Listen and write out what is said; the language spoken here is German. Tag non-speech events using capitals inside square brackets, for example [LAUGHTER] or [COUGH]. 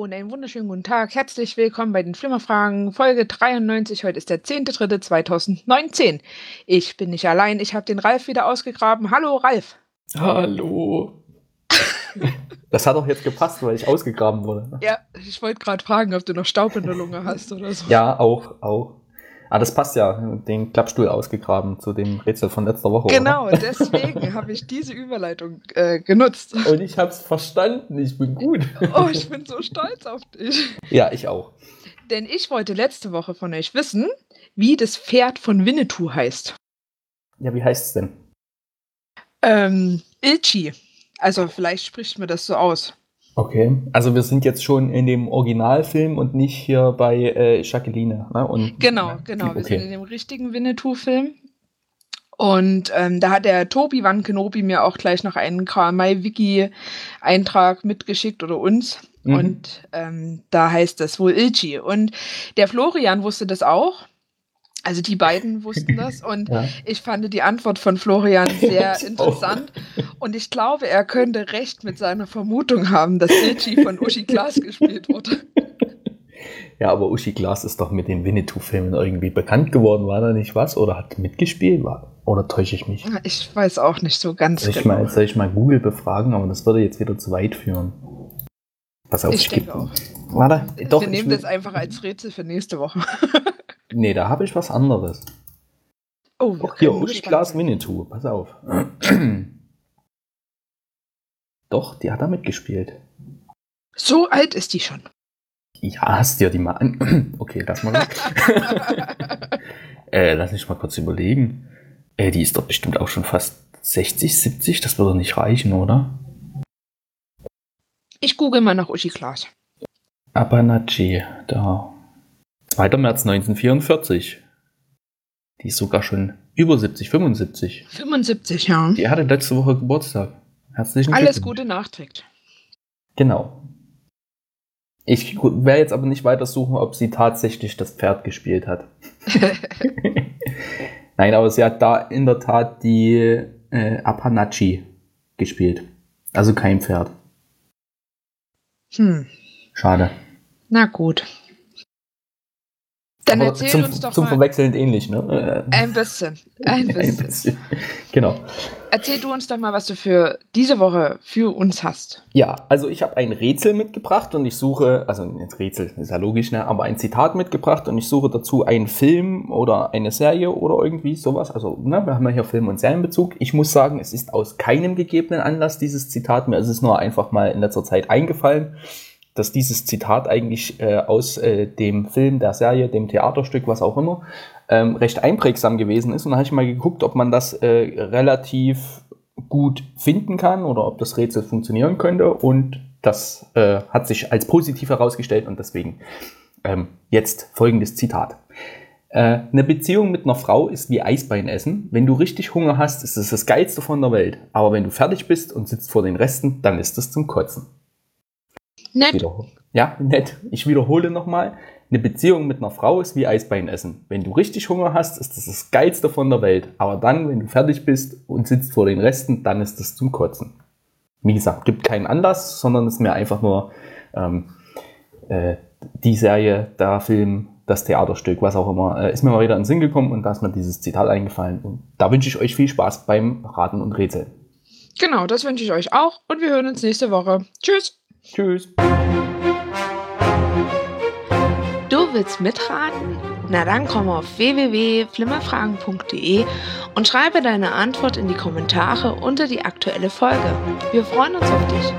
und einen wunderschönen guten Tag. Herzlich willkommen bei den Flimmerfragen, Folge 93. Heute ist der 10.3.2019. Ich bin nicht allein, ich habe den Ralf wieder ausgegraben. Hallo, Ralf. Hallo. Das hat doch jetzt gepasst, weil ich ausgegraben wurde. Ne? Ja, ich wollte gerade fragen, ob du noch Staub in der Lunge hast oder so. Ja, auch, auch. Ah, das passt ja, den Klappstuhl ausgegraben zu dem Rätsel von letzter Woche. Genau, oder? deswegen habe ich diese Überleitung äh, genutzt. [LAUGHS] Und ich habe es verstanden, ich bin gut. [LAUGHS] Oh, ich bin so stolz auf dich. Ja, ich auch. Denn ich wollte letzte Woche von euch wissen, wie das Pferd von Winnetou heißt. Ja, wie heißt es denn? Ähm, Ilchi. Also vielleicht spricht mir das so aus. Okay, also wir sind jetzt schon in dem Originalfilm und nicht hier bei äh, Jacqueline. Ne? Und, genau, genau. Okay. Wir sind in dem richtigen Winnetou-Film. Und ähm, da hat der Tobi Van Kenobi mir auch gleich noch einen KMI-Wiki-Eintrag mitgeschickt oder uns. Mhm. Und ähm, da heißt das wohl Ilchi. Und der Florian wusste das auch. Also die beiden wussten das [LAUGHS] und ja. ich fand die Antwort von Florian [LAUGHS] sehr interessant und ich glaube, er könnte recht mit seiner Vermutung haben, dass Ilchi von Uschi Glas [LAUGHS] gespielt wurde. Ja, aber Uschi Glas ist doch mit den Winnetou-Filmen irgendwie bekannt geworden, war da nicht was? Oder hat mitgespielt? War, oder täusche ich mich? Ich weiß auch nicht so ganz soll ich genau. Mal, soll ich mal Google befragen, aber das würde jetzt wieder zu weit führen. Pass auf, ich, ich denke auch. Warte, doch. Wir nehmen das einfach als Rätsel für nächste Woche. Nee, da habe ich was anderes. Oh, Auch hier, Uschi Glas Winnetou, pass auf. [CLEARS THROAT] Doch, die hat da mitgespielt. So alt ist die schon. Ja, hast dir die mal an. [CLEARS THROAT] Okay, lass mal. [LAUGHS] äh, lass mich mal kurz überlegen. Äh, die ist doch bestimmt auch schon fast 60, 70. Das würde nicht reichen, oder? Ich google mal nach Uschi Glas. Abanachi, da. 2. März 1944. Die ist sogar schon über 70, 75. 75, ja. Die hatte letzte Woche Geburtstag. Herzlichen Glückwunsch. Alles Gute nachträgt. Genau. Ich werde jetzt aber nicht weiter suchen, ob sie tatsächlich das Pferd gespielt hat. [LAUGHS] Nein, aber sie hat da in der Tat die äh, Apanachi gespielt. Also kein Pferd. Hm. Schade. Na gut. Dann erzähl zum, uns doch zum mal. Verwechseln ähnlich, ne? Ein bisschen. Ein [LAUGHS] bisschen. Ein bisschen. Genau. Erzähl du uns doch mal, was du für diese Woche für uns hast. Ja, also ich habe ein Rätsel mitgebracht und ich suche, also ein Rätsel ist ja logisch, ne? aber ein Zitat mitgebracht und ich suche dazu einen Film oder eine Serie oder irgendwie sowas. Also, ne, wir haben ja hier Film- und Serienbezug. Ich muss sagen, es ist aus keinem gegebenen Anlass dieses Zitat. Mir ist es nur einfach mal in letzter Zeit eingefallen dass dieses Zitat eigentlich äh, aus äh, dem Film, der Serie, dem Theaterstück, was auch immer, ähm, recht einprägsam gewesen ist. Und da habe ich mal geguckt, ob man das äh, relativ gut finden kann oder ob das Rätsel funktionieren könnte. Und das äh, hat sich als positiv herausgestellt und deswegen ähm, jetzt folgendes Zitat. Äh, eine Beziehung mit einer Frau ist wie Eisbein essen. Wenn du richtig Hunger hast, ist es das Geilste von der Welt. Aber wenn du fertig bist und sitzt vor den Resten, dann ist es zum Kotzen. Nett. Ja, nett. Ich wiederhole nochmal. Eine Beziehung mit einer Frau ist wie Eisbein essen. Wenn du richtig Hunger hast, ist das das Geilste von der Welt. Aber dann, wenn du fertig bist und sitzt vor den Resten, dann ist das zum Kotzen. Wie gesagt, gibt keinen Anlass, sondern es ist mir einfach nur ähm, äh, die Serie, der Film, das Theaterstück, was auch immer, äh, ist mir mal wieder in den Sinn gekommen und da ist mir dieses Zitat eingefallen. Und da wünsche ich euch viel Spaß beim Raten und Rätseln. Genau, das wünsche ich euch auch und wir hören uns nächste Woche. Tschüss! Tschüss. Du willst mitraten? Na dann komm auf www.flimmerfragen.de und schreibe deine Antwort in die Kommentare unter die aktuelle Folge. Wir freuen uns auf dich.